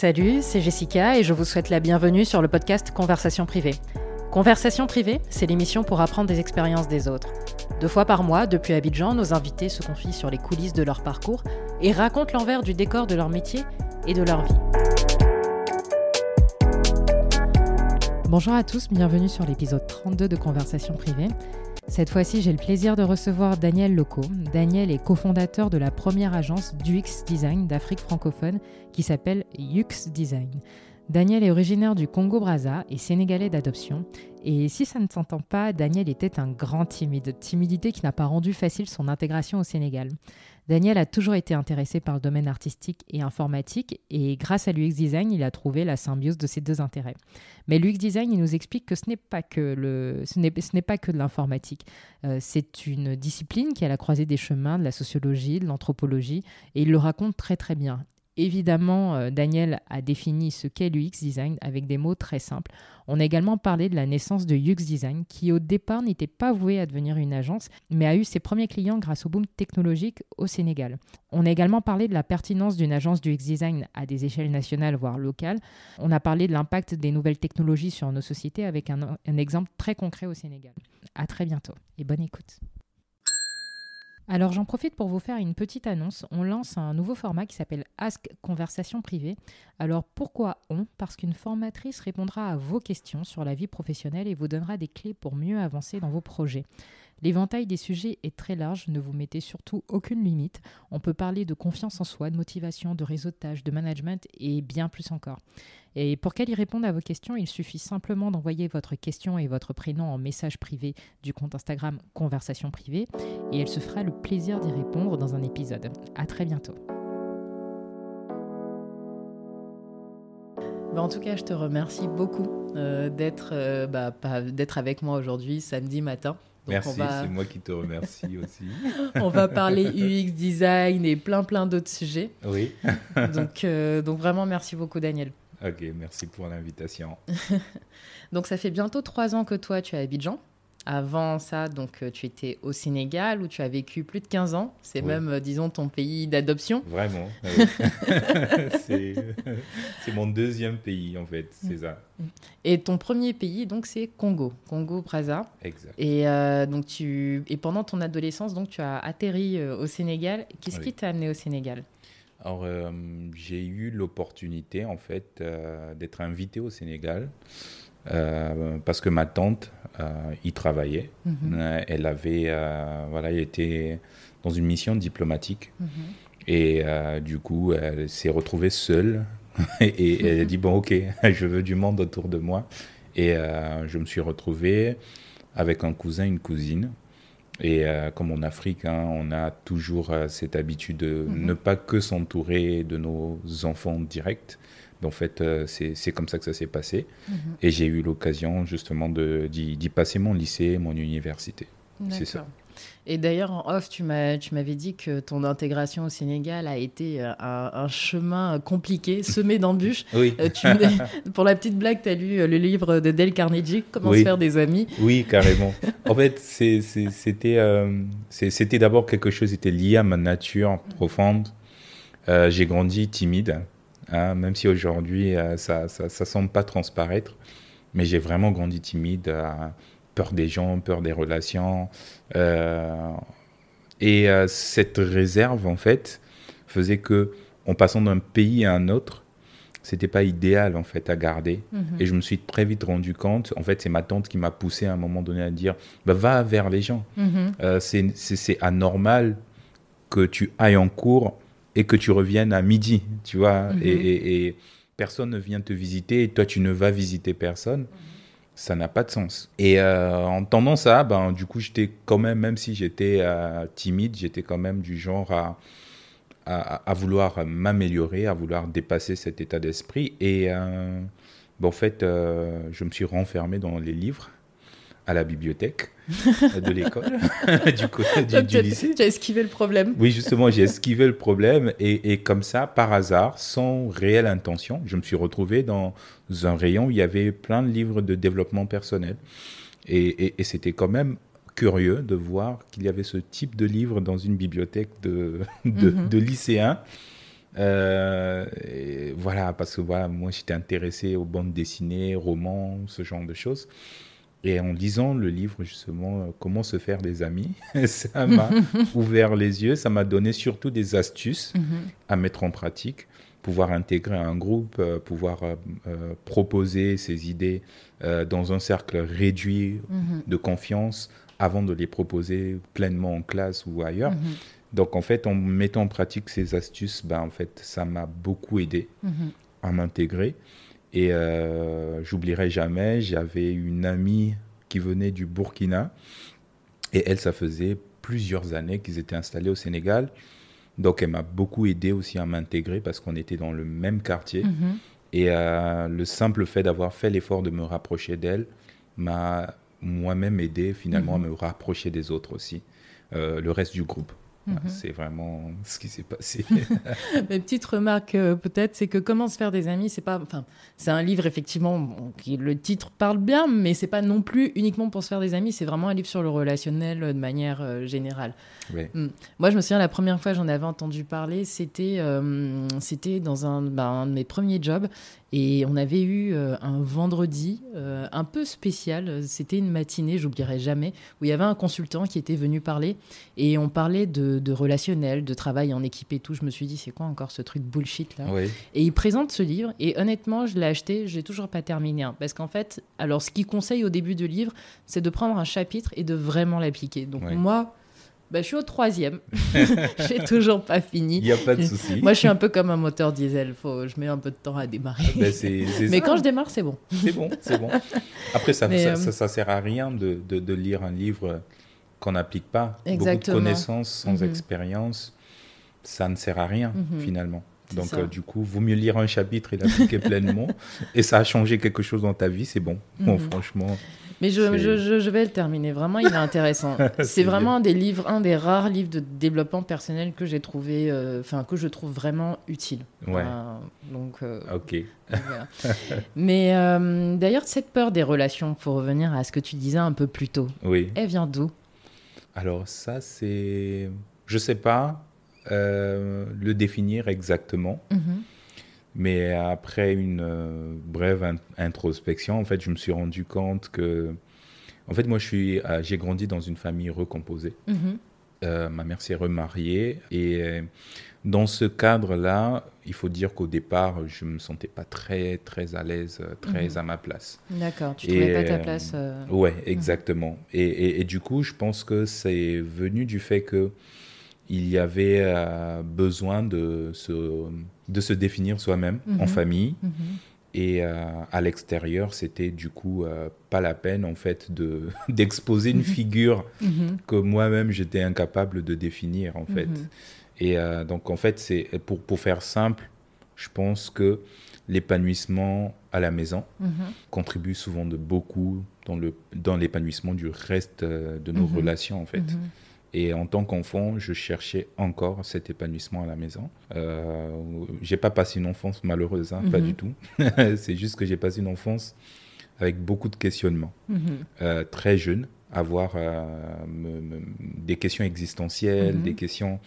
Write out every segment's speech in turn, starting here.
Salut, c'est Jessica et je vous souhaite la bienvenue sur le podcast Conversation privée. Conversation privée, c'est l'émission pour apprendre des expériences des autres. Deux fois par mois, depuis Abidjan, nos invités se confient sur les coulisses de leur parcours et racontent l'envers du décor de leur métier et de leur vie. Bonjour à tous, bienvenue sur l'épisode 32 de Conversation privée. Cette fois-ci, j'ai le plaisir de recevoir Daniel Loco. Daniel est cofondateur de la première agence d'UX Design d'Afrique francophone qui s'appelle UX Design. Daniel est originaire du Congo-Brazza et sénégalais d'adoption. Et si ça ne s'entend pas, Daniel était un grand timide, timidité qui n'a pas rendu facile son intégration au Sénégal. Daniel a toujours été intéressé par le domaine artistique et informatique et grâce à l'UX Design, il a trouvé la symbiose de ces deux intérêts. Mais l'UX Design, il nous explique que ce n'est pas que, de l'informatique. Euh, c'est une discipline qui est à la croisée des chemins de la sociologie, de l'anthropologie et il le raconte très très bien. Évidemment, euh, Daniel a défini ce qu'est l'UX design avec des mots très simples. On a également parlé de la naissance de UX design, qui au départ n'était pas voué à devenir une agence, mais a eu ses premiers clients grâce au boom technologique au Sénégal. On a également parlé de la pertinence d'une agence du UX design à des échelles nationales, voire locales. On a parlé de l'impact des nouvelles technologies sur nos sociétés avec un, un exemple très concret au Sénégal. À très bientôt et bonne écoute. Alors j'en profite pour vous faire une petite annonce. On lance un nouveau format qui s'appelle Ask Conversation privée. Alors pourquoi on? Parce qu'une formatrice répondra à vos questions sur la vie professionnelle et vous donnera des clés pour mieux avancer dans vos projets. L'éventail des sujets est très large, ne vous mettez surtout aucune limite. On peut parler de confiance en soi, de motivation, de réseautage, de management et bien plus encore. Et pour qu'elle y réponde à vos questions, il suffit simplement d'envoyer votre question et votre prénom en message privé du compte Instagram Conversation privée et elle se fera le plaisir d'y répondre dans un épisode. À très bientôt. Bah, en tout cas, je te remercie beaucoup euh, d'être euh, bah, d'être avec moi aujourd'hui, samedi matin. Merci, c'est moi qui te remercie aussi. on va parler UX design et plein plein d'autres sujets. Oui. donc, euh, donc vraiment, merci beaucoup Daniel. Ok, merci pour l'invitation. donc ça fait bientôt trois ans que toi tu es à Abidjan. Avant ça, donc, euh, tu étais au Sénégal où tu as vécu plus de 15 ans. C'est même, euh, disons, ton pays d'adoption. Vraiment. c'est mon deuxième pays, en fait. C'est ça. Et ton premier pays, donc, c'est Congo. Congo-Brazza. Exact. Et, euh, donc, tu... Et pendant ton adolescence, donc, tu as atterri au Sénégal. Qu'est-ce qui t'a amené au Sénégal? Alors, j'ai eu l'opportunité, en fait, d'être invité au Sénégal euh, parce que ma tante euh, y travaillait. Mhm. Euh, elle avait, voilà, elle était dans une mission diplomatique. Mhm. Et du coup, elle s'est retrouvée seule. et, elle a dit, bon, ok, je veux du monde autour de moi. Et je me suis retrouvé avec un cousin, une cousine. Et comme en Afrique, hein, on a toujours cette habitude de mhm. ne pas que s'entourer de nos enfants directs, en fait, euh, c'est comme ça que ça s'est passé. Mhm. Et j'ai eu l'occasion justement d'y passer mon lycée, mon université. C'est ça. Et d'ailleurs, en off, tu m'avais dit que ton intégration au Sénégal a été euh, un, chemin compliqué, semé d'embûches. oui. Euh, pour la petite blague, tu as lu le livre de Dale Carnegie, Comment se faire des amis. Oui, carrément. en fait, c'était d'abord quelque chose qui était lié à ma nature profonde. J'ai grandi timide. Hein, même si aujourd'hui euh, ça ne semble pas transparaître. Mais j'ai vraiment grandi timide, euh, peur des gens, peur des relations. Euh, et cette réserve, en fait, faisait que, en passant d'un pays à un autre, c'était pas idéal en fait à garder. Mhm. Et je me suis très vite rendu compte, en fait, c'est ma tante qui m'a poussé à un moment donné à dire bah, va vers les gens. Mhm. c'est anormal que tu ailles en cours et que tu reviennes à midi, tu vois, mhm. et, personne ne vient te visiter et toi tu ne vas visiter personne, ça n'a pas de sens. Et euh, en entendant ça, ben, du coup, j'étais quand même, même si j'étais euh, timide, j'étais quand même du genre à, à, vouloir m'améliorer, à vouloir dépasser cet état d'esprit. Et euh, ben, en fait, je me suis renfermé dans les livres à la bibliothèque de l'école, du, du, lycée. Tu as esquivé le problème. Oui, justement, j'ai esquivé le problème et, et, comme ça, par hasard, sans réelle intention, je me suis retrouvé dans un rayon où il y avait plein de livres de développement personnel. Et, et, c'était quand même curieux de voir qu'il y avait ce type de livre dans une bibliothèque de, de, mhm. de lycéens. Euh, voilà, parce que voilà, moi j'étais intéressé aux bandes dessinées, romans, ce genre de choses. Et en lisant le livre, justement, euh, Comment se faire des amis, ça m'a ouvert les yeux, ça m'a donné surtout des astuces mhm. à mettre en pratique, pouvoir intégrer un groupe, euh, pouvoir proposer ses idées dans un cercle réduit mhm. de confiance avant de les proposer pleinement en classe ou ailleurs. Mhm. Donc en fait, en mettant en pratique ces astuces, ben, en fait, ça m'a beaucoup aidé à m'intégrer. Et euh, j'oublierai jamais, j'avais une amie qui venait du Burkina et elle, ça faisait plusieurs années qu'ils étaient installés au Sénégal. Donc elle m'a beaucoup aidé aussi à m'intégrer parce qu'on était dans le même quartier. Mhm. Et euh, le simple fait d'avoir fait l'effort de me rapprocher d'elle m'a moi-même aidé finalement à mhm. me rapprocher des autres aussi, euh, le reste du groupe. Mhm. C'est vraiment ce qui s'est passé. Ma petite remarque euh, peut-être, c'est que comment se faire des amis, c'est pas, enfin, c'est un livre effectivement qui le titre parle bien, mais c'est pas non plus uniquement pour se faire des amis. C'est vraiment un livre sur le relationnel euh, de manière euh, générale. Mm. Moi, je me souviens la première fois j'en avais entendu parler, c'était c'était dans un, ben, un, de mes premiers jobs et on avait eu euh, un vendredi euh, un peu spécial. C'était une matinée, j'oublierai jamais, où il y avait un consultant qui était venu parler. Et on parlait de, relationnel, de travail en équipe et tout. Je me suis dit, c'est quoi encore ce truc bullshit là? Et il présente ce livre. Et honnêtement, je l'ai acheté, je l'ai toujours pas terminé. Hein. parce qu'en fait, alors ce qu'il conseille au début du livre, c'est de prendre un chapitre et de vraiment l'appliquer. Donc moi, bah, je suis au troisième. J'ai toujours pas fini. Il n'y a pas de souci. Moi, je suis un peu comme un moteur diesel. Faut, je mets un peu de temps à démarrer. Ben, Mais quand je démarre, c'est bon. C'est bon, c'est bon. Après, ça, ne ça, euh, sert à rien de, de, lire un livre qu'on n'applique pas. Exactement. Beaucoup de connaissances sans mhm. expérience, ça ne sert à rien mhm. finalement. Donc, euh, du coup, vaut mieux lire un chapitre et l'appliquer pleinement. Et ça a changé quelque chose dans ta vie, c'est bon. Bon, mhm. franchement. Mais je, je, je, vais le terminer. Vraiment, il est intéressant. c'est vraiment un des livres, un des rares livres de développement personnel que j'ai trouvé, euh, enfin, que je trouve vraiment utile. Ouais. donc. Euh, ok. Mais d'ailleurs, cette peur des relations, pour revenir à ce que tu disais un peu plus tôt, oui. elle vient d'où? Alors, ça, c'est. Je sais pas. Euh, le définir exactement. Mhm. Mais après une euh, brève introspection, en fait, je me suis rendu compte que, en fait, moi, je suis, euh, j'ai grandi dans une famille recomposée. Mhm. ma mère s'est remariée et dans ce cadre-là, il faut dire qu'au départ, je me sentais pas très très à l'aise, très mhm. à ma place. D'accord, tu trouvais pas ta place. Ouais, exactement. et, et, du coup, je pense que c'est venu du fait que il y avait euh, besoin de se, de se définir soi-même en mhm. famille. Mhm. Et euh, à l'extérieur, c'était du coup euh, pas la peine en fait de d'exposer une mhm. figure que moi-même j'étais incapable de définir en fait. Et donc en fait, c'est pour, pour faire simple, je pense que l'épanouissement à la maison contribue souvent de beaucoup dans le dans l'épanouissement du reste de nos relations en fait. Et en tant qu'enfant, je cherchais encore cet épanouissement à la maison. Euh, j'ai pas passé une enfance malheureuse, hein, pas mhm. du tout. c'est juste que j'ai passé une enfance avec beaucoup de questionnements. Mhm. Euh, très jeune, avoir euh, des questions existentielles, mhm. des questions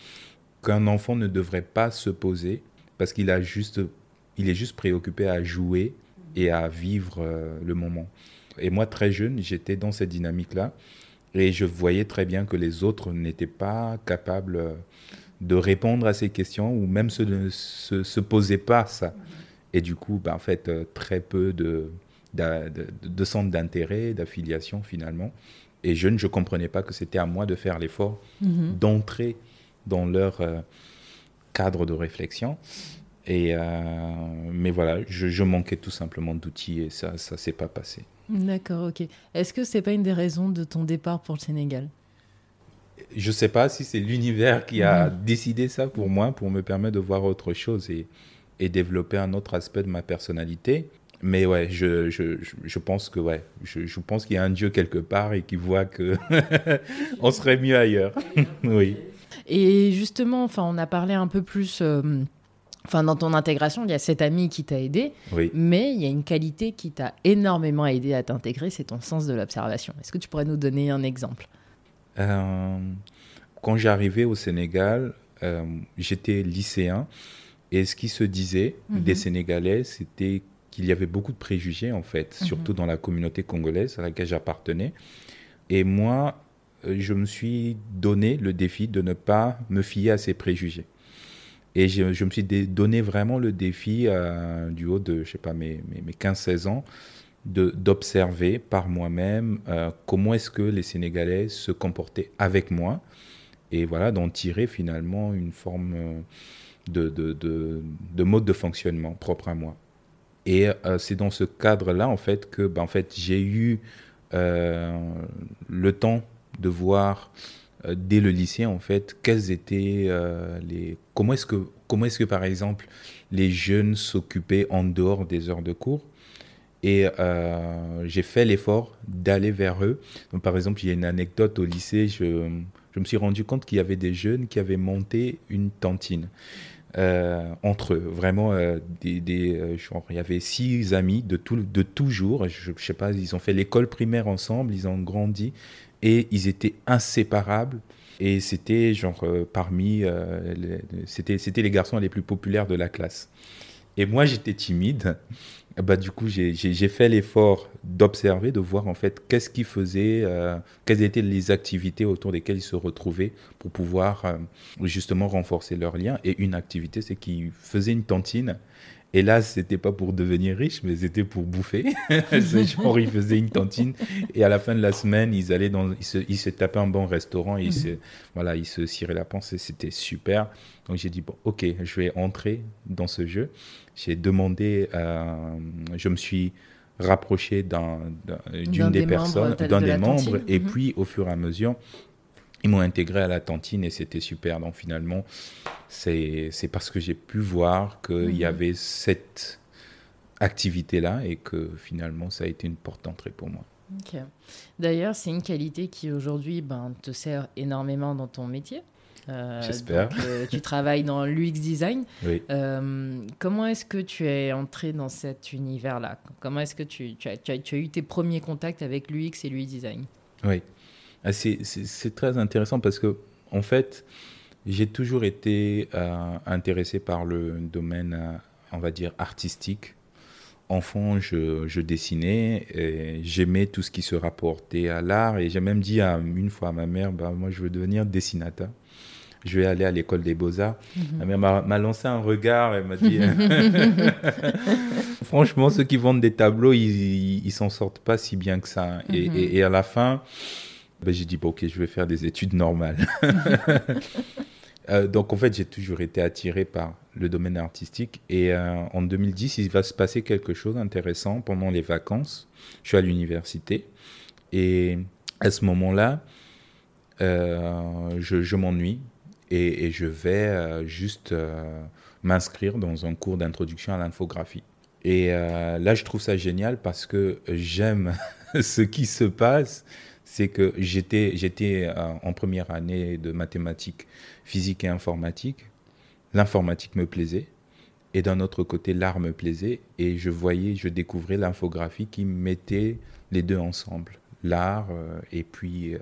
qu'un enfant ne devrait pas se poser parce qu'il a juste, il est juste préoccupé à jouer et à vivre euh, le moment. Et moi, très jeune, j'étais dans cette dynamique-là. Et je voyais très bien que les autres n'étaient pas capables de répondre à ces questions ou même ne se, se, posaient pas ça. Et du coup, ben, en fait, euh, très peu de, de, de, centres d'intérêt, d'affiliation finalement. Et je ne comprenais pas que c'était à moi de faire l'effort mm-hmm. d'entrer dans leur euh, cadre de réflexion. Et, mais voilà, je, je, manquais tout simplement d'outils et ça, ça s'est pas passé. D'accord, ok. Est-ce que c'est pas une des raisons de ton départ pour le Sénégal? Je ne sais pas si c'est l'univers qui a décidé ça pour moi, pour me permettre de voir autre chose et, et développer un autre aspect de ma personnalité. Mais ouais, je, je, je pense que ouais, je, je pense qu'il y a un Dieu quelque part et qui voit que on serait mieux ailleurs. oui. Et justement, enfin, on a parlé un peu plus. Euh, Enfin, dans ton intégration, il y a cet ami qui t'a aidé, mais il y a une qualité qui t'a énormément aidé à t'intégrer, c'est ton sens de l'observation. Est-ce que tu pourrais nous donner un exemple? Euh, Quand j'arrivais au Sénégal, euh, j'étais lycéen Et ce qui se disait Mhm. des Sénégalais, c'était qu'il y avait beaucoup de préjugés, en fait, Mhm. surtout dans la communauté congolaise à laquelle j'appartenais. Et moi, euh, je me suis donné le défi de ne pas me fier à ces préjugés. Et je, me suis donné vraiment le défi, euh, du haut de, je sais pas, mes, mes, mes 15-16 ans, d'observer par moi-même euh, comment est-ce que les Sénégalais se comportaient avec moi. Et voilà, d'en tirer finalement une forme euh, de, de, de, de mode de fonctionnement propre à moi. Et c'est dans ce cadre-là, en fait, que ben, en fait, j'ai eu le temps de voir euh, dès le lycée, en fait, quels étaient euh, les... Comment est-ce que, comment est-ce que, par exemple, les jeunes s'occupaient en dehors des heures de cours? Et euh, j'ai fait l'effort d'aller vers eux. Donc, par exemple, il y a une anecdote au lycée, je, je me suis rendu compte qu'il y avait des jeunes qui avaient monté une cantine euh, entre eux. Vraiment, des, des, il y avait six amis de, tout, de toujours. Je, je sais pas, ils ont fait l'école primaire ensemble, ils ont grandi et ils étaient inséparables. Et c'était genre euh, parmi, euh, c'était, les garçons les plus populaires de la classe. Et moi, j'étais timide. Bah, du coup, j'ai, fait l'effort d'observer, de voir en fait qu'est-ce qu'ils faisaient, euh, quelles étaient les activités autour desquelles ils se retrouvaient pour pouvoir justement renforcer leurs liens. Et une activité, c'est qu'ils faisaient une cantine. Et là, c'était pas pour devenir riche, mais c'était pour bouffer. ils faisaient une cantine et à la fin de la semaine, ils allaient dans, ils se, ils se tapaient un bon restaurant et ils se, voilà, ils se ciraient la panse et c'était super. Donc j'ai dit bon, ok, je vais entrer dans ce jeu. J'ai demandé, euh, je me suis rapproché d'un- d'un- D'un d'une des personnes, d'un de des membres, et Mhm. puis au fur et à mesure, ils m'ont intégré à la cantine et c'était super. Donc finalement, c'est parce que j'ai pu voir qu'il Mhm. y avait cette activité-là et que finalement, ça a été une porte d'entrée pour moi. D'ailleurs, c'est une qualité qui aujourd'hui ben, te sert énormément dans ton métier. Euh, J'espère. euh, tu travailles dans l'UX design. Oui. Euh, comment est-ce que tu es entré dans cet univers-là? Comment est-ce que tu, tu as, tu as- tu as eu tes premiers contacts avec l'UX et l'UI design? Oui, Ah, c'est très intéressant parce que, en fait, j'ai toujours été euh, intéressé par le domaine, euh, on va dire, artistique. Enfant, je, je dessinais j'aimais tout ce qui se rapportait à l'art et j'ai même dit à- une fois à ma mère, bah, moi je veux devenir dessinateur. Je vais aller à l'école des beaux-arts. Ma mère m'a- lancé un regard et m'a dit Franchement, ceux qui vendent des tableaux, ils, ils s'en sortent pas si bien que ça. Et, Mhm. et- et à la fin, ben, j'ai dit bon, Ok, je vais faire des études normales. Euh, donc en fait, j'ai toujours été attiré par le domaine artistique. Et euh, en 2010, il va se passer quelque chose d'intéressant pendant les vacances. Je suis à l'université. Et à ce moment-là, euh, je, je m'ennuie et, et je vais juste m'inscrire dans un cours d'introduction à l'infographie. Et là, je trouve ça génial parce que j'aime ce qui se passe. C'est que j'étais j'étais euh, en première année de mathématiques, physique et informatique. L'informatique me plaisait. Et d'un autre côté, l'art me plaisait. Et je voyais, je découvrais l'infographie qui mettait les deux ensemble. L'art euh, et puis, euh,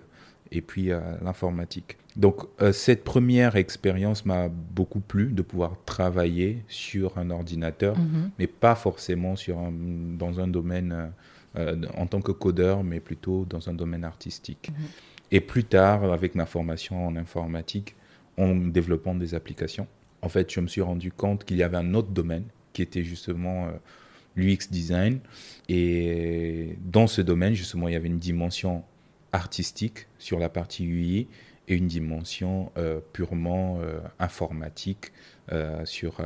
et puis l'informatique. Donc, cette première expérience m'a beaucoup plu de pouvoir travailler sur un ordinateur, Mhm. mais pas forcément sur un- dans un domaine en tant que codeur, mais plutôt dans un domaine artistique. Mhm. Et plus tard, avec ma formation en informatique, en développant des applications, en fait, je me suis rendu compte qu'il y avait un autre domaine qui était justement euh, l'UX design. Et dans ce domaine, justement, il y avait une dimension artistique sur la partie UI et une dimension euh, purement euh, informatique euh, sur,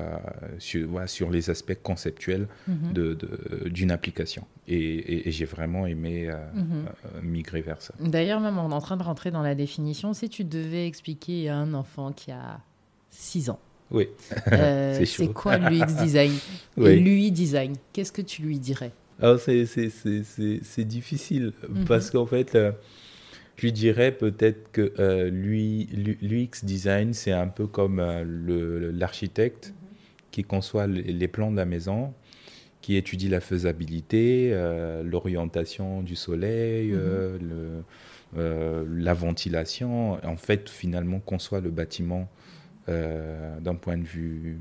sur, voilà, sur les aspects conceptuels de- de- d'une application. Et, et- et j'ai vraiment aimé Mhm. migrer vers ça. D'ailleurs, même on est en train de rentrer dans la définition. Si tu devais expliquer à un enfant qui a 6 ans, Oui. euh, C'est quoi l'UX design et l'UI design? Qu'est-ce que tu lui dirais? Alors, c'est, difficile Mhm. parce qu'en fait, je lui dirais peut-être que euh, l'UX design, c'est un peu comme euh, l'architecte qui conçoit les, plans de la maison, qui étudie la faisabilité, euh, l'orientation du soleil, Mhm. euh, le, la ventilation. En fait, finalement, conçoit le bâtiment d'un point de vue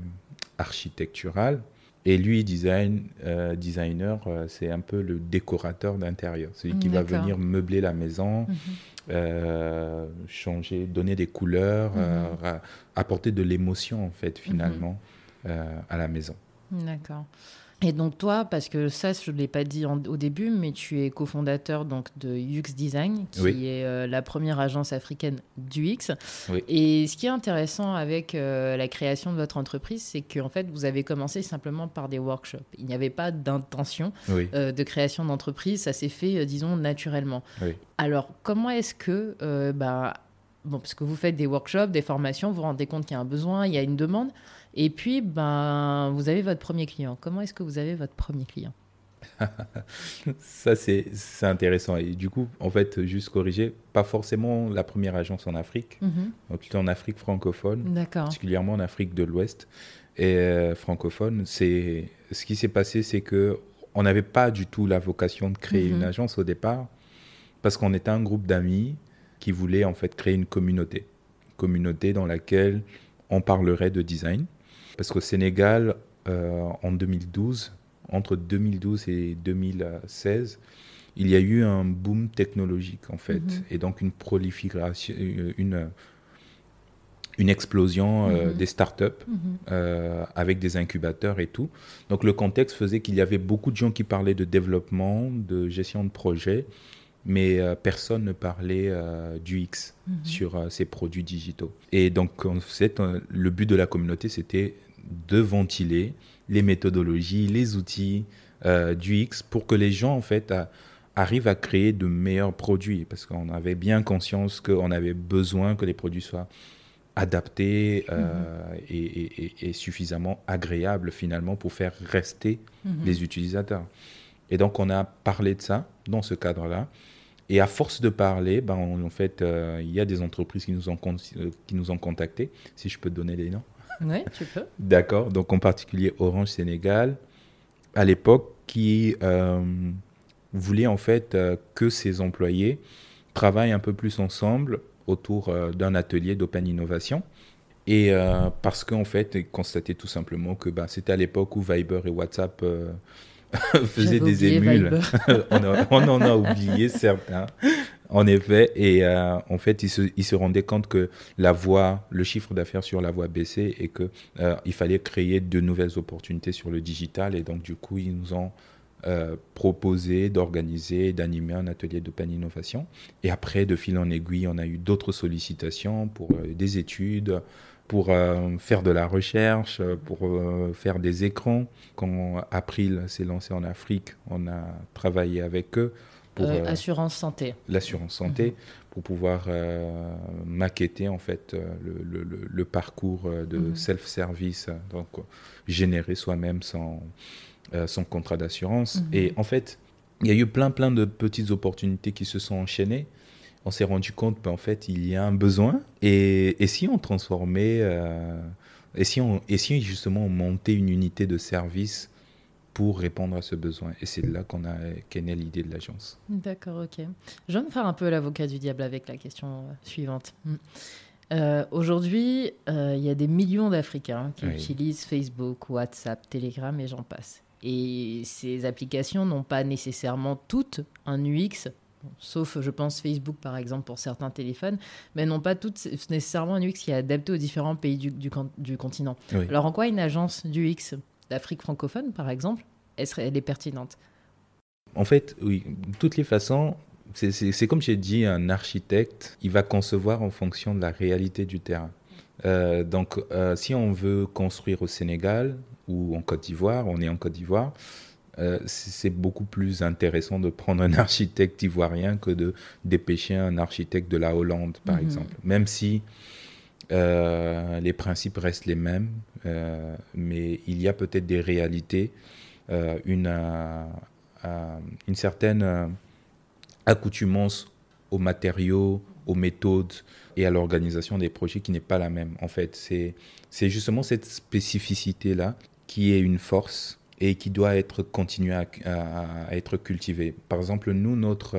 architectural. Et lui, design, euh, designer, euh, c'est un peu le décorateur d'intérieur, celui qui va venir meubler la maison, mhm. euh, changer, donner des couleurs, mhm. apporter de l'émotion en fait finalement mhm. à la maison. D'accord. Et donc toi, parce que ça, je ne l'ai pas dit au début, mais tu es cofondateur donc de UX Design, qui est euh, la première agence africaine du X. Et ce qui est intéressant avec euh, la création de votre entreprise, c'est qu'en fait, vous avez commencé simplement par des workshops. Il n'y avait pas d'intention euh, de création d'entreprise, ça s'est fait, disons, naturellement. Alors, comment est-ce que, bah, bon, parce que vous faites des workshops, des formations, vous vous rendez compte qu'il y a un besoin, il y a une demande. Et puis, ben, vous avez votre premier client. Comment est-ce que vous avez votre premier client? Ça, c'est intéressant. Et du coup, en fait, juste corriger, pas forcément la première agence en Afrique, mm-hmm. plutôt en Afrique francophone, particulièrement en Afrique de l'Ouest. Et euh, francophone, c'est ce qui s'est passé, c'est que on n'avait pas du tout la vocation de créer une mm-hmm. agence au départ, parce qu'on était un groupe d'amis qui voulaient en fait créer une communauté, communauté dans laquelle on parlerait de design. Parce qu'au Sénégal, euh, en 2012, entre 2012 et 2016, il y a eu un boom technologique en fait, mhm. et donc une prolifération, euh, une, une explosion euh, mhm. des startups mhm. avec des incubateurs et tout. Donc le contexte faisait qu'il y avait beaucoup de gens qui parlaient de développement, de gestion de projet, mais personne ne parlait du X sur ces produits digitaux. Et donc le but de la communauté, c'était de ventiler les méthodologies, les outils euh, du X pour que les gens en fait arrivent à créer de meilleurs produits parce qu'on avait bien conscience qu'on avait besoin que les produits soient adaptés euh, mm-hmm. et, suffisamment agréables finalement pour faire rester mm-hmm. les utilisateurs. Et donc on a parlé de ça dans ce cadre-là. Et à force de parler, ben, en fait, euh, il y a des entreprises qui nous ont, qui nous ont contactés, si je peux te donner les noms. Oui, tu peux. D'accord. Donc, en particulier Orange Sénégal, à l'époque, qui euh, voulait en fait euh, que ses employés travaillent un peu plus ensemble autour euh, d'un atelier d'open innovation. Et parce qu'en fait, ils constataient tout simplement que bah, c'était à l'époque où Viber et WhatsApp faisaient des émules. on, on, en a oublié certains. En effet, et euh, en fait, ils se, rendaient compte que la voie, le chiffre d'affaires sur la voie baissait et qu'il euh, il fallait créer de nouvelles opportunités sur le digital. Et donc, du coup, ils nous ont euh, proposé d'organiser, d'animer un atelier d'open innovation. Et après, de fil en aiguille, on a eu d'autres sollicitations pour des études, pour faire de la recherche, pour faire des écrans. Quand April s'est lancé en Afrique, on a travaillé avec eux pour euh, assurance santé. L'assurance santé mhm. pour pouvoir euh, maqueter en fait euh, le, le, le parcours de mhm. self-service, donc générer soi-même son, son contrat d'assurance. Mhm. Et en fait, il y a eu plein plein de petites opportunités qui se sont enchaînées. On s'est rendu compte qu'en fait, il y a un besoin. Et, et si on transformait, et, si on, et si justement on montait une unité de service pour répondre à ce besoin? Et c'est là qu'on a qu'est née l'idée de l'agence. D'accord, ok. Je vais me faire un peu l'avocat du diable avec la question euh, suivante. Hmm. Euh, aujourd'hui, euh, il y a des millions d'Africains qui utilisent Facebook, WhatsApp, Telegram et j'en passe. Et ces applications n'ont pas nécessairement toutes un UX, sauf je pense Facebook par exemple pour certains téléphones, mais n'ont pas toutes nécessairement un UX qui est adapté aux différents pays du, du, continent. Alors en quoi une agence d'UX d'Afrique francophone, par exemple, elle, serait, elle est pertinente? En fait, oui. De toutes les façons, c'est comme j'ai dit, un architecte, il va concevoir en fonction de la réalité du terrain. Euh, donc, euh, si on veut construire au Sénégal ou en Côte d'Ivoire, on est en Côte d'Ivoire, euh, c'est beaucoup plus intéressant de prendre un architecte ivoirien que de dépêcher un architecte de la Hollande, par mhm. exemple. Même si euh, les principes restent les mêmes, euh, mais il y a peut-être des réalités, une, une certaine accoutumance aux matériaux, aux méthodes et à l'organisation des projets qui n'est pas la même. En fait, c'est justement cette spécificité-là qui est une force et qui doit être continuée à, être cultivée. Par exemple, nous, notre,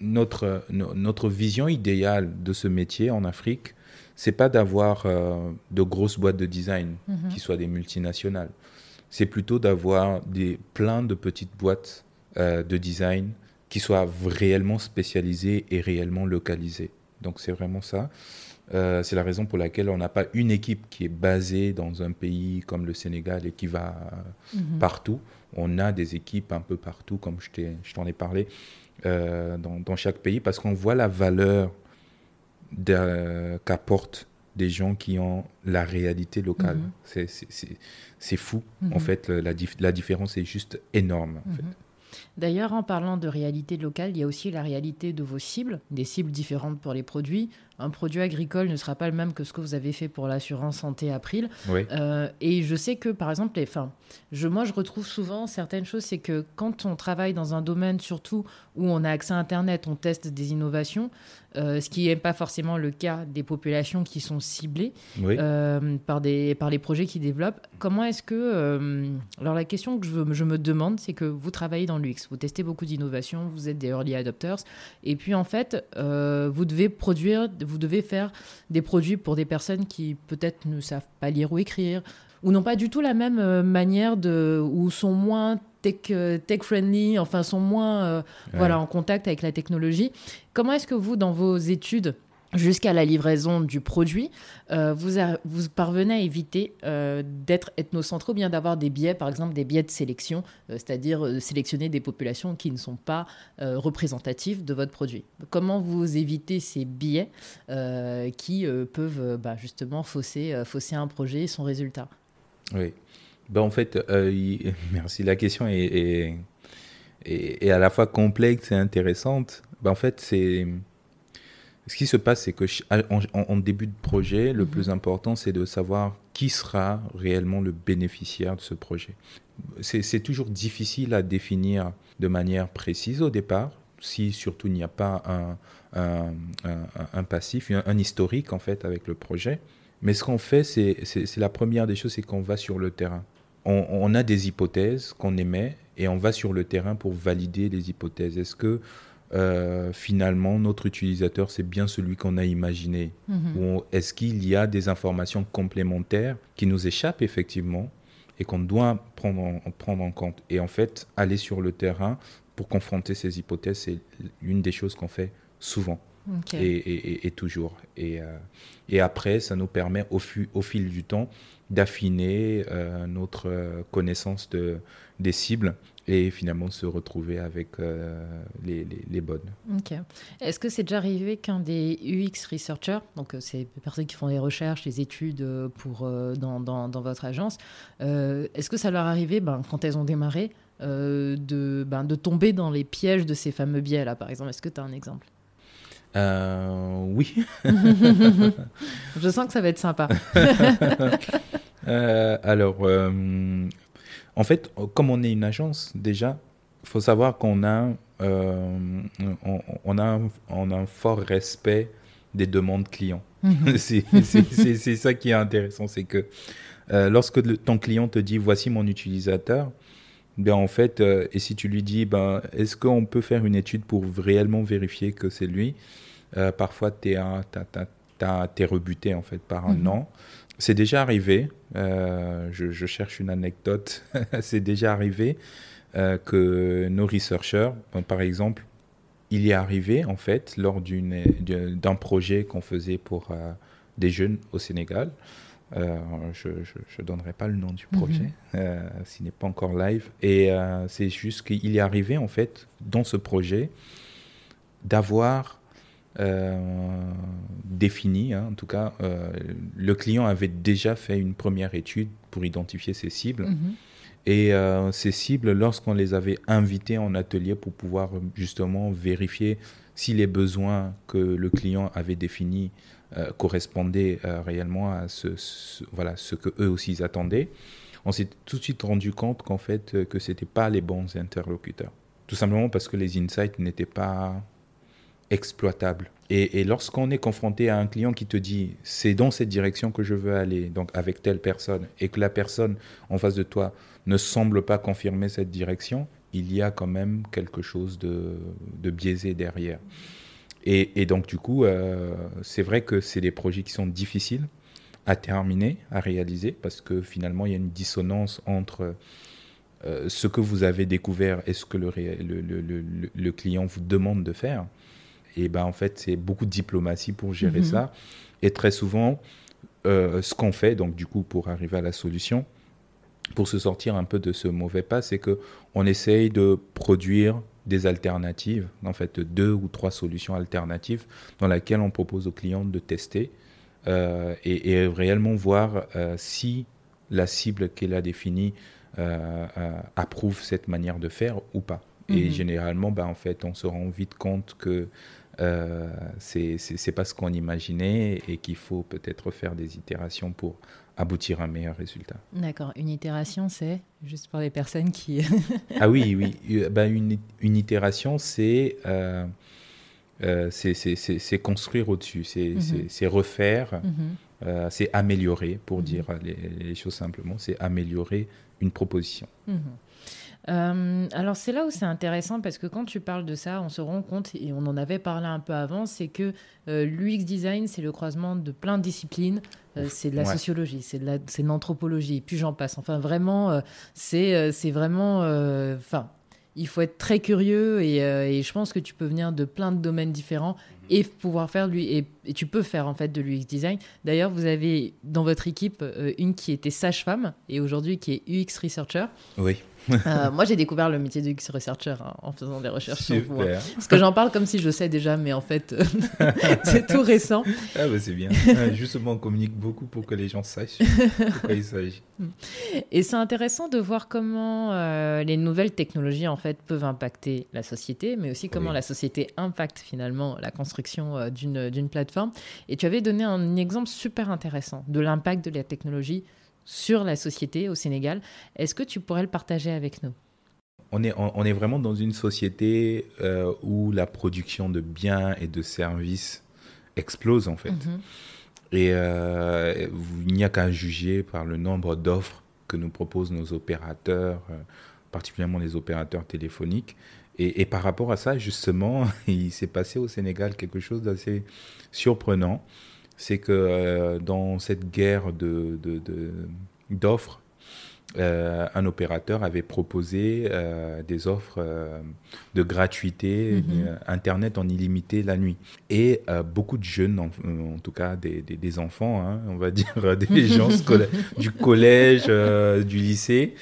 notre, notre vision idéale de ce métier en Afrique, c'est pas d'avoir euh, de grosses boîtes de design Mhm. qui soient des multinationales. C'est plutôt d'avoir des plein de petites boîtes euh, de design qui soient réellement spécialisées et réellement localisées. Donc c'est vraiment ça. Euh, c'est la raison pour laquelle on n'a pas une équipe qui est basée dans un pays comme le Sénégal et qui va Mhm. partout. On a des équipes un peu partout, comme je t'en ai parlé, euh, dans, dans chaque pays, parce qu'on voit la valeur qu'apportent des gens qui ont la réalité locale. Mhm. C'est- fou. Mhm. En fait, la, dif- la différence est juste énorme. en fait. D'ailleurs, en parlant de réalité locale, il y a aussi la réalité de vos cibles, des cibles différentes pour les produits. Un produit agricole ne sera pas le même que ce que vous avez fait pour l'assurance santé April. Oui. Euh, et je sais que, par exemple, les, je, moi, je retrouve souvent certaines choses, c'est que quand on travaille dans un domaine, surtout où on a accès à Internet, on teste des innovations, euh, ce qui n'est pas forcément le cas des populations qui sont ciblées oui. euh, par, des, par les projets qui développent. Comment est-ce que... alors la question que je, je me demande, c'est que vous travaillez dans l'UX, vous testez beaucoup d'innovations, vous êtes des early adopters, et puis en fait, vous devez produire, vous devez faire des produits pour des personnes qui peut-être ne savent pas lire ou écrire, ou n'ont pas du tout la même euh, manière de... ou sont moins tech, euh, tech friendly, enfin sont moins euh, Ouais. voilà, en contact avec la technologie. Comment est-ce que vous, dans vos études, jusqu'à la livraison du produit, euh, vous, parvenez à éviter euh, d'être ethnocentré ou bien d'avoir des biais, par exemple des biais de sélection, euh, c'est-à-dire sélectionner des populations qui ne sont pas représentatives de votre produit. Comment vous évitez ces biais qui peuvent bah, justement fausser, un projet et son résultat? Oui. Ben, en fait, merci. La question est, est, est- est à la fois complexe et intéressante. Ben, en fait, c'est. Ce qui se passe, c'est que en, début de projet, le Mhm. plus important, c'est de savoir qui sera réellement le bénéficiaire de ce projet. C'est toujours difficile à définir de manière précise au départ, si surtout il n'y a pas un, un, un- un passif, un, historique en fait avec le projet. Mais ce qu'on fait, c'est la première des choses, c'est qu'on va sur le terrain. On, on a des hypothèses qu'on émet et on va sur le terrain pour valider les hypothèses. Est-ce que euh, finalement notre utilisateur c'est bien celui qu'on a imaginé. Ou est-ce qu'il y a des informations complémentaires qui nous échappent effectivement et qu'on doit prendre en, prendre en compte Et en fait, aller sur le terrain pour confronter ces hypothèses, c'est l'une des choses qu'on fait souvent. Et, et- et- et toujours. Et, euh, et après, ça nous permet au, fil du temps d'affiner euh, notre connaissance de, des cibles et finalement se retrouver avec euh, les, les- les bonnes. Ok. Est-ce que c'est déjà arrivé qu'un des UX researchers, donc euh, des personnes qui font des recherches, des études euh, pour, dans, dans- dans votre agence, est-ce que ça leur est arrivé, ben, quand elles ont démarré, de, ben, de tomber dans les pièges de ces fameux biais-là, par exemple? Est-ce que tu as un exemple? Oui. Je sens que ça va être sympa. Alors, en fait, comme on est une agence, déjà, il faut savoir qu'on a, euh, on, on a, un, on a un fort respect des demandes clients. c'est c'est- ça qui est intéressant, c'est que euh, lorsque le- ton client te dit voici mon utilisateur, ben en fait, euh, et si tu lui dis ben, est-ce qu'on peut faire une étude pour réellement vérifier que c'est lui, euh, parfois tu es, rebuté en fait par un Mhm. non. C'est déjà arrivé, euh, je, je cherche une anecdote, c'est déjà arrivé euh, que nos researchers, ben, par exemple, il y est arrivé en fait lors d'un projet qu'on faisait pour euh, des jeunes au Sénégal. Je ne donnerai pas le nom du projet, Mhm. s'il n'est pas encore live. Et c'est juste qu'il est arrivé en fait dans ce projet d'avoir défini, hein, en tout cas, euh, le client avait déjà fait une première étude pour identifier ses cibles. Mhm. Et euh, ces cibles, lorsqu'on les avait invités en atelier pour pouvoir euh, justement vérifier si les besoins que le client avait définis euh, correspondaient euh, réellement à ce, ce- voilà, ce que eux aussi ils attendaient, on s'est tout de suite rendu compte qu'en fait, euh, que ce n'étaient pas les bons interlocuteurs. Tout simplement parce que les insights n'étaient pas exploitables. Et, lorsqu'on est confronté à un client qui te dit c'est dans cette direction que je veux aller, donc avec telle personne, et que la personne en face de toi ne semble pas confirmer cette direction, il y a quand même quelque chose de, de biaisé derrière. Et, donc, du coup, c'est vrai que c'est des projets qui sont difficiles à terminer, à réaliser, parce que finalement, il y a une dissonance entre ce que vous avez découvert et ce que le, le, le, client vous demande de faire. Et ben, en fait, c'est beaucoup de diplomatie pour gérer mhm. ça. Et très souvent, euh, ce qu'on fait, donc du coup, pour arriver à la solution, pour se sortir un peu de ce mauvais pas, c'est que on essaye de produire des alternatives, en fait deux ou trois solutions alternatives dans lesquelles on propose aux clients de tester euh, et, réellement voir euh, si la cible qu'elle a définie approuve cette manière de faire ou pas. Et mhm. généralement, ben, en fait, on se rend vite compte que euh, c'est pas ce qu'on imaginait et qu'il faut peut-être faire des itérations pour aboutir à un meilleur résultat. D'accord. Une itération, c'est juste pour les personnes qui. ah oui, oui. Ben, une, une itération, c'est euh, euh c'est construire au-dessus, c'est mhm. refaire, mhm. euh, c'est améliorer, pour mhm. dire les, les, choses simplement, c'est améliorer une proposition. Euh, alors c'est là où c'est intéressant parce que quand tu parles de ça, on se rend compte, et on en avait parlé un peu avant, c'est que euh, l'UX design, c'est le croisement de plein de disciplines. Euh, c'est de la sociologie, c'est de l'anthropologie, puis j'en passe. Enfin, vraiment, c'est vraiment... Enfin, il faut être très curieux et, et, je pense que tu peux venir de plein de domaines différents et pouvoir faire lui et, et, tu peux faire en fait de l'UX design. D'ailleurs, vous avez dans votre équipe une qui était sage-femme et aujourd'hui qui est UX researcher. Oui. Euh, moi, j'ai découvert le métier de UX researcher hein, en faisant des recherches sur vous. Hein. Parce que j'en parle comme si je sais déjà, mais en fait, c'est tout récent. Ah, bah, c'est bien. Justement, on communique beaucoup pour que les gens sachent de quoi il s'agit. Et c'est intéressant de voir comment euh, les nouvelles technologies en fait peuvent impacter la société, mais aussi comment la société impacte finalement la construction euh, d'une plateforme. Et tu avais donné un exemple super intéressant de l'impact de la technologie sur la société au Sénégal. Est-ce que tu pourrais le partager avec nous? On est, on, est vraiment dans une société euh, où la production de biens et de services explose en fait. Mhm. Et euh, il n'y a qu'à juger par le nombre d'offres que nous proposent nos opérateurs, euh, particulièrement les opérateurs téléphoniques. Et, et, par rapport à ça, justement, il s'est passé au Sénégal quelque chose d'assez surprenant c'est que euh, dans cette guerre de, d'offres, euh, un opérateur avait proposé euh, des offres de gratuité, mhm. Internet en illimité la nuit. Et beaucoup de jeunes, en, tout cas des, des, enfants, hein, on va dire des gens du collège, du lycée,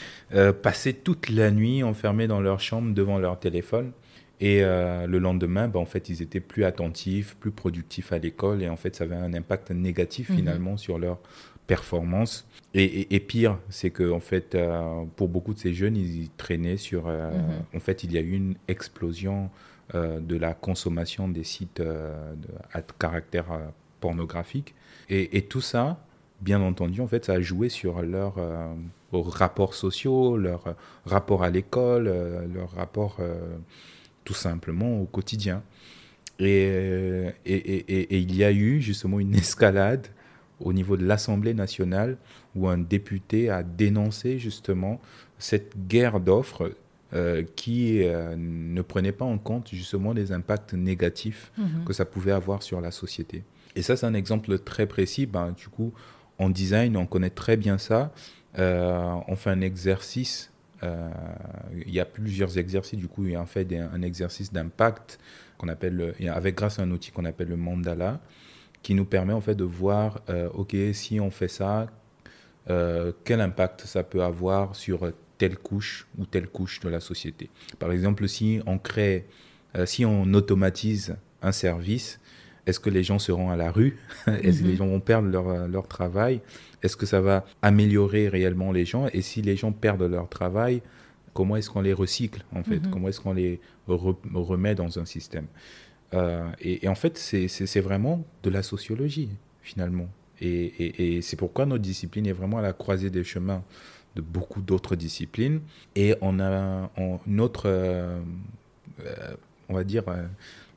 passaient toute la nuit enfermés dans leur chambre devant leur téléphone et euh, le lendemain, bah, en fait, ils étaient plus attentifs, plus productifs à l'école. Et en fait, ça avait un impact négatif mhm. finalement sur leur performance. Et, pire, c'est que en fait, euh, pour beaucoup de ces jeunes, ils traînaient sur. Euh, mhm. En fait, il y a eu une explosion de la consommation des sites à caractère pornographique. Et, tout ça, bien entendu, en fait, ça a joué sur leurs rapports sociaux, leur rapport à l'école, leur rapport tout simplement au quotidien. Et, et, et, il y a eu justement une escalade au niveau de l'Assemblée nationale où un député a dénoncé justement cette guerre d'offres euh, qui euh, ne prenait pas en compte justement les impacts négatifs mhm. que ça pouvait avoir sur la société. Et ça, c'est un exemple très précis. Ben, du coup, en design, on connaît très bien ça. Euh, on fait un exercice il y a plusieurs exercices, du coup, il y a en fait un exercice d'impact qu'on appelle, avec grâce à un outil qu'on appelle le mandala, qui nous permet en fait de voir, euh, ok, si on fait ça, euh, quel impact ça peut avoir sur telle couche ou telle couche de la société. Par exemple, si on crée, si on automatise un service, est-ce que les gens seront à la rue? Est-ce que les mhm. gens vont perdre leur, leur travail? Est-ce que ça va améliorer réellement les gens? Et si les gens perdent leur travail, comment est-ce qu'on les recycle en fait? Mhm. Comment est-ce qu'on les remet dans un système? Euh, et, en fait, c'est vraiment de la sociologie finalement. Et, et c'est pourquoi notre discipline est vraiment à la croisée des chemins de beaucoup d'autres disciplines. Et on a notre, euh, euh, on va dire,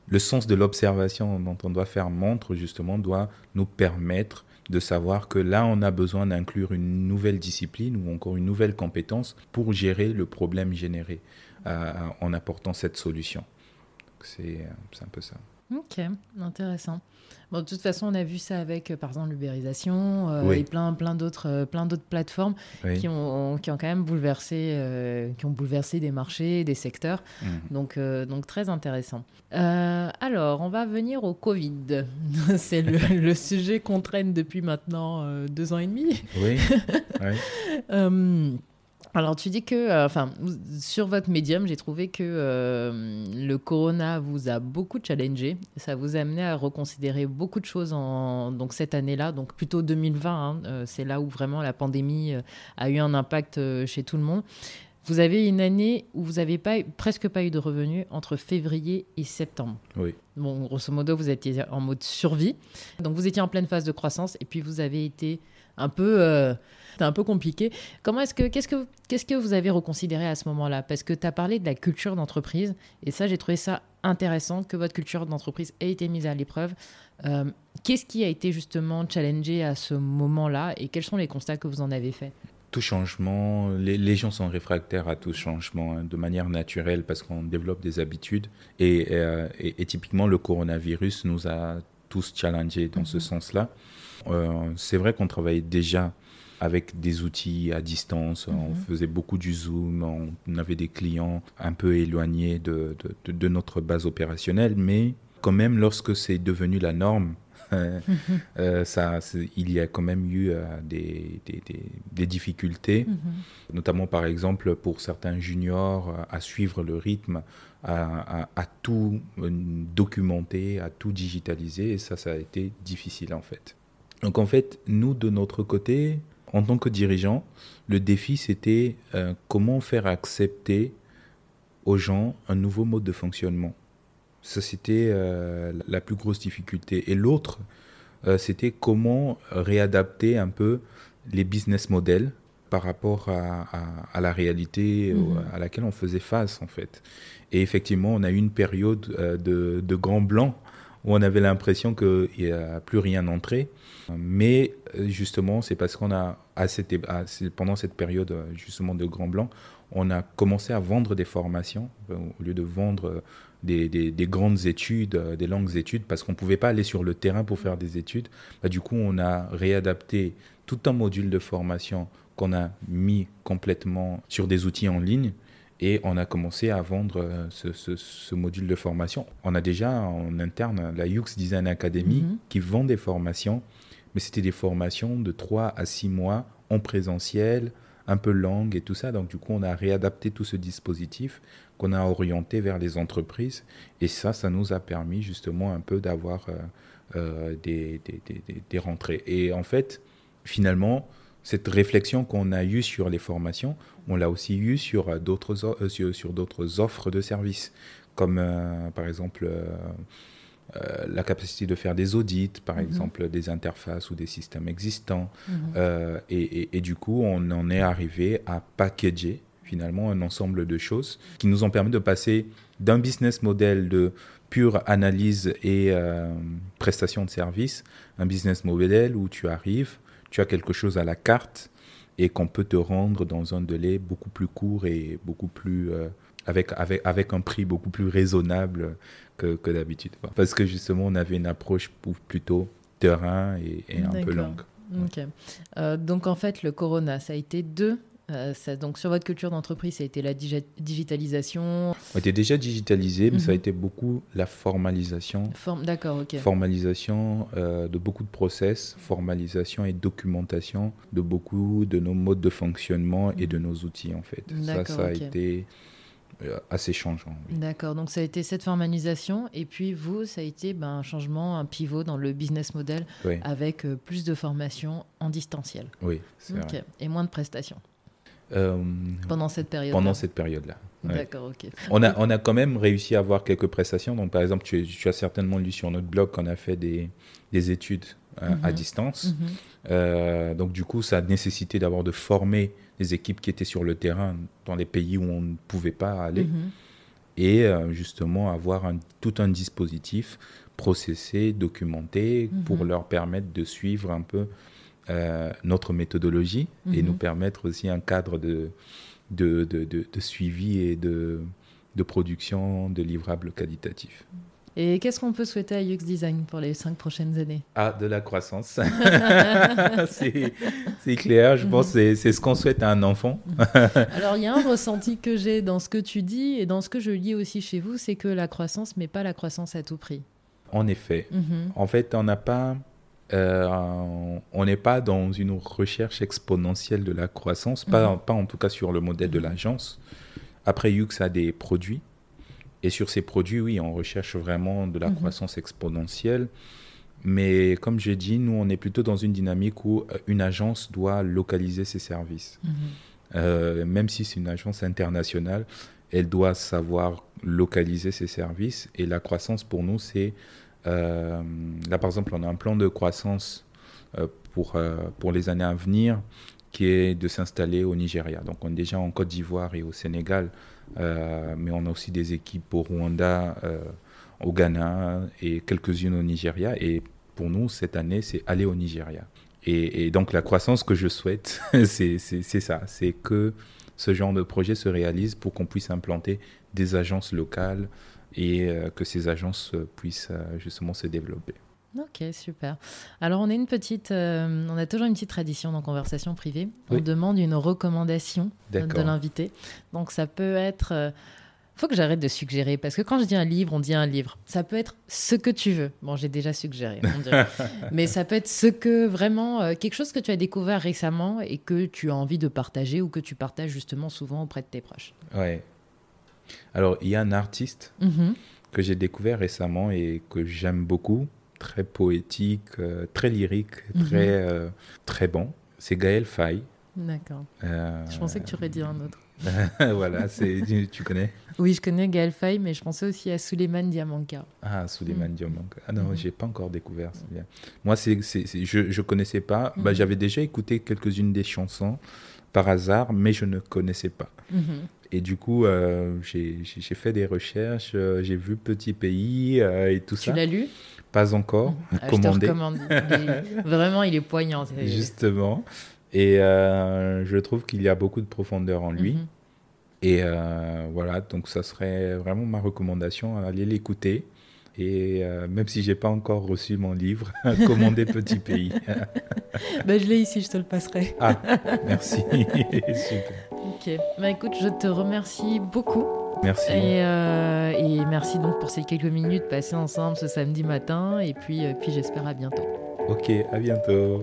le sens de l'observation dont on doit faire montre, justement, doit nous permettre de savoir que là, on a besoin d'inclure une nouvelle discipline ou encore une nouvelle compétence pour gérer le problème généré euh, en apportant cette solution. c'est un peu ça. Ok, intéressant. Bon, de toute façon, on a vu ça avec, euh, par exemple, l'ubérisation euh, et plein, plein d'autres, euh, plein d'autres plateformes qui, ont, qui ont quand même bouleversé, qui ont bouleversé des marchés, des secteurs. Mhm. Donc, donc très intéressant. alors, on va venir au Covid. C'est le, le, sujet qu'on traîne depuis maintenant deux ans et demi. Oui. oui. Alors, tu dis que, euh, enfin, sur votre médium, j'ai trouvé que euh, le corona vous a beaucoup challengé. Ça vous a amené à reconsidérer beaucoup de choses en donc cette année-là, donc plutôt 2020. Hein, euh, c'est là où vraiment la pandémie a eu un impact chez tout le monde. Vous avez une année où vous n'avez pas, presque pas eu de revenus entre février et septembre. Oui. Bon, grosso modo, vous étiez en mode survie. Donc, vous étiez en pleine phase de croissance et puis vous avez été un peu c'était un peu compliqué. Comment est-ce que qu'est-ce que qu'est-ce que vous avez reconsidéré à ce moment-là? Parce que tu as parlé de la culture d'entreprise et ça j'ai trouvé ça intéressant que votre culture d'entreprise ait été mise à l'épreuve. Euh, qu'est-ce qui a été justement challengé à ce moment-là et quels sont les constats que vous en avez faits? Tout changement, les, gens sont réfractaires à tout changement hein, de manière naturelle parce qu'on développe des habitudes. Euh, et, et, typiquement, le coronavirus nous a tous challengés dans ce mhm. sens-là. Euh, c'est vrai qu'on travaillait déjà avec des outils à distance. On mhm. faisait beaucoup du Zoom, on avait des clients un peu éloignés de, de, notre base opérationnelle, mais quand même, lorsque c'est devenu la norme, euh, ça, il y a quand même eu euh, des, des, des, difficultés, mhm. notamment par exemple pour certains juniors euh, à suivre le rythme, à, à, à, tout documenter, à tout digitaliser, et ça, ça a été difficile en fait. Donc en fait, nous, de notre côté, en tant que dirigeant, le défi, c'était euh, comment faire accepter aux gens un nouveau mode de fonctionnement. Ça, c'était euh, la plus grosse difficulté. Et l'autre, euh, c'était comment réadapter un peu les business models par rapport à, la réalité mhm. à laquelle on faisait face, en fait. Et effectivement, on a eu une période de, de grand blanc où on avait l'impression qu'il n'y a plus rien entré. Mais euh, justement, c'est parce qu'on a, pendant cette période euh, justement de Grand Blanc, on a commencé à vendre des formations euh, au lieu de vendre des, grandes études, des longues études, parce qu'on ne pouvait pas aller sur le terrain pour faire des études. Bah, du coup, on a réadapté tout un module de formation qu'on a mis complètement sur des outils en ligne et on a commencé à vendre ce, module de formation. On a déjà en interne la UX Design Academy mm-hmm. qui vend des formations mais c'était des formations de 3 à 6 mois en présentiel, un peu longues et tout ça. Donc du coup, on a réadapté tout ce dispositif qu'on a orienté vers les entreprises. Et ça, ça nous a permis justement un peu d'avoir euh, euh, des, des, des, des, rentrées. Et en fait, finalement, cette réflexion qu'on a eue sur les formations, on l'a aussi eue sur d'autres euh, sur, sur offres de services, comme par exemple euh, la capacité de faire des audits, par mhm. exemple des interfaces ou des systèmes existants. Mhm. Euh, et, du coup, on en est arrivé à packager finalement un ensemble de choses qui nous ont permis de passer d'un business model de pure analyse et euh, prestation de services, un business model où tu arrives, tu as quelque chose à la carte et qu'on peut te rendre dans un délai beaucoup plus court et beaucoup plus avec, avec, avec un prix beaucoup plus raisonnable que, que d'habitude. Parce que justement, on avait une approche plutôt terrain et, un peu longue. Euh, donc en fait, le Corona, ça a été deux. Euh, ça, donc sur votre culture d'entreprise, ça a été la digitalisation. On était déjà digitalisé, mais ça a mhm. été beaucoup la formalisation. D'accord, ok. Formalisation euh, de beaucoup de process, formalisation et documentation de beaucoup de nos modes de fonctionnement et de nos outils en fait. Ça, ça a été euh, assez changeant. D'accord, donc ça a été cette formalisation, et puis vous, ça a été ben, un changement, un pivot dans le business model avec euh, plus de formation en distanciel. Oui, c'est vrai. Et moins de prestations. Euh, pendant cette période. Pendant cette période-là. D'accord, ok. On a, on a quand même réussi à avoir quelques prestations. Donc, par exemple, tu, tu as certainement lu sur notre blog qu'on a fait des, des études à mhm. distance. Mhm. donc, du coup, ça a nécessité d'avoir de former des équipes qui étaient sur le terrain dans les pays où on ne pouvait pas aller. Mhm. Et euh, justement avoir un, tout un dispositif processé, documenté, pour leur permettre de suivre un peu euh, notre méthodologie et mhm. nous permettre aussi un cadre de, de, de, de, suivi et de, de production de livrables qualitatifs. Et qu'est-ce qu'on peut souhaiter à UX Design pour les cinq prochaines années? Ah, de la croissance. c'est clair, je pense que c'est ce qu'on souhaite à un enfant. Alors, il y a un ressenti que j'ai dans ce que tu dis et dans ce que je lis aussi chez vous, c'est que la croissance, mais pas la croissance à tout prix. En effet. Mhm. En fait, on n'a pas... Euh, on n'est pas dans une recherche exponentielle de la croissance, pas, mhm. pas en tout cas sur le modèle de l'agence. Après, UX a des produits et sur ces produits, oui, on recherche vraiment de la mhm. croissance exponentielle. Mais comme j'ai dit, nous, on est plutôt dans une dynamique où euh, une agence doit localiser ses services. Mhm. Euh, même si c'est une agence internationale, elle doit savoir localiser ses services. Et la croissance, pour nous, c'est... Euh, là, par exemple, on a un plan de croissance pour, pour les années à venir qui est de s'installer au Nigeria. Donc, on est déjà en Côte d'Ivoire et au Sénégal euh, mais on a aussi des équipes au Rwanda, euh, au Ghana et quelques-unes au Nigeria. Et pour nous, cette année, c'est aller au Nigeria. Et, donc la croissance que je souhaite, c'est ça, c'est que ce genre de projet se réalise pour qu'on puisse implanter des agences locales et euh, que ces agences puissent justement se développer. Ok, super. Alors, on a une petite, euh, on a toujours une petite tradition dans conversation privée. On demande une recommandation de l'invité. Donc, ça peut être. Il euh, faut que j'arrête de suggérer parce que quand je dis un livre, on dit un livre. Ça peut être ce que tu veux. Bon, j'ai déjà suggéré, mais ça peut être ce que vraiment euh, quelque chose que tu as découvert récemment et que tu as envie de partager ou que tu partages justement souvent auprès de tes proches. Ouais. Alors, il y a un artiste mm-hmm. que j'ai découvert récemment et que j'aime beaucoup très poétique, euh, très lyrique, mhm. très, euh, très bon. C'est Gaël Faye. D'accord. Euh, je pensais que tu aurais dit un autre. voilà, tu, tu, connais? Oui, je connais Gaël Faye, mais je pensais aussi à Suleiman Diamanka. Ah, Suleiman mm. Diamanka. Ah non, je mhm. j'ai pas encore découvert. Bien. Moi, c'est, je ne connaissais pas. Bah, mhm. j'avais déjà écouté quelques-unes des chansons par hasard, mais je ne connaissais pas. Et du coup, j'ai, fait des recherches, j'ai vu Petit Pays et tout ça. Tu l'as lu? Pas encore ah, commandé. Je te recommande. vraiment, il est poignant. Justement. Et euh, je trouve qu'il y a beaucoup de profondeur en lui. Mhm. Et euh, voilà, donc ça serait vraiment ma recommandation, aller l'écouter. Et euh, même si j'ai pas encore reçu mon livre, commander Petit Pays. ben, je l'ai ici, je te le passerai. ah, merci. Super. Ok, bah, écoute, je te remercie beaucoup. Merci. Euh, et, merci donc pour ces quelques minutes passées ensemble ce samedi matin. Et puis, euh, puis j'espère à bientôt. Ok, à bientôt.